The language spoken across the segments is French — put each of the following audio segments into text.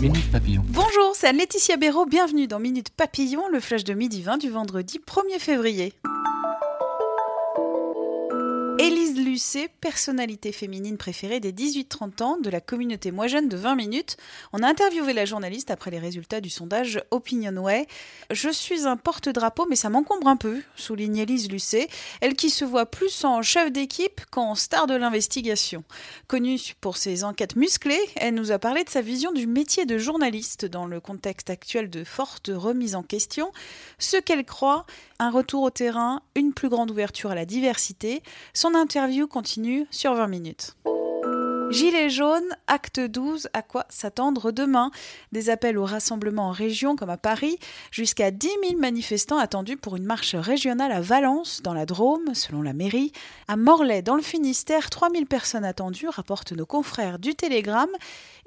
Minute Papillon. Bonjour, c'est Laetitia Béraud, bienvenue dans Minute Papillon, le flash de midi 20 du vendredi 1er février. Élise Lucet, personnalité féminine préférée des 18-30 ans de la communauté Moi Jeune de 20 minutes. On a interviewé la journaliste après les résultats du sondage Opinionway. Je suis un porte-drapeau, mais ça m'encombre un peu, souligne Élise Lucet, elle qui se voit plus en chef d'équipe qu'en star de l'investigation. Connue pour ses enquêtes musclées, elle nous a parlé de sa vision du métier de journaliste dans le contexte actuel de forte remise en question, ce qu'elle croit, un retour au terrain, une plus grande ouverture à la diversité. Son interview continue sur 20 minutes. Gilets jaunes, acte 12, à quoi s'attendre demain? Des appels au rassemblement en région comme à Paris, jusqu'à 10 000 manifestants attendus pour une marche régionale à Valence, dans la Drôme, selon la mairie. À Morlaix, dans le Finistère, 3 000 personnes attendues, rapportent nos confrères du Télégramme.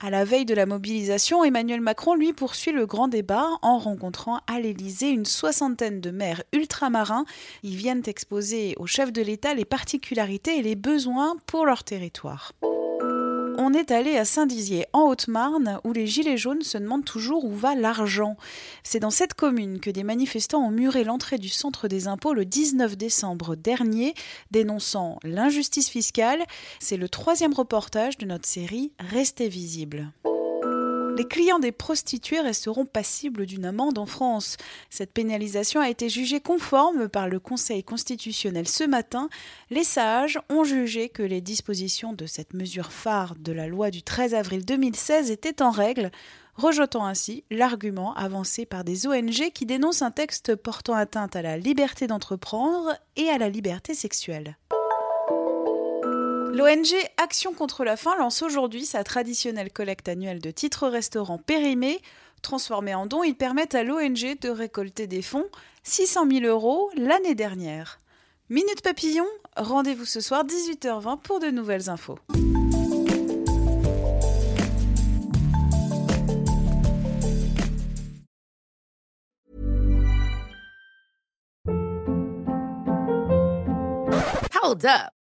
À la veille de la mobilisation, Emmanuel Macron, lui, poursuit le grand débat en rencontrant à l'Élysée une soixantaine de maires ultramarins. Ils viennent exposer au chef de l'État les particularités et les besoins pour leur territoire. On est allé à Saint-Dizier, en Haute-Marne, où les Gilets jaunes se demandent toujours où va l'argent. C'est dans cette commune que des manifestants ont muré l'entrée du centre des impôts le 19 décembre dernier, dénonçant l'injustice fiscale. C'est le troisième reportage de notre série Restez visible. Les clients des prostituées resteront passibles d'une amende en France. Cette pénalisation a été jugée conforme par le Conseil constitutionnel ce matin. Les sages ont jugé que les dispositions de cette mesure phare de la loi du 13 avril 2016 étaient en règle, rejetant ainsi l'argument avancé par des ONG qui dénoncent un texte portant atteinte à la liberté d'entreprendre et à la liberté sexuelle. L'ONG Action contre la faim lance aujourd'hui sa traditionnelle collecte annuelle de titres restaurants périmés. Transformés en dons, ils permettent à l'ONG de récolter des fonds, 600 000 euros l'année dernière. Minute Papillon, rendez-vous ce soir 18h20 pour de nouvelles infos. Hold up.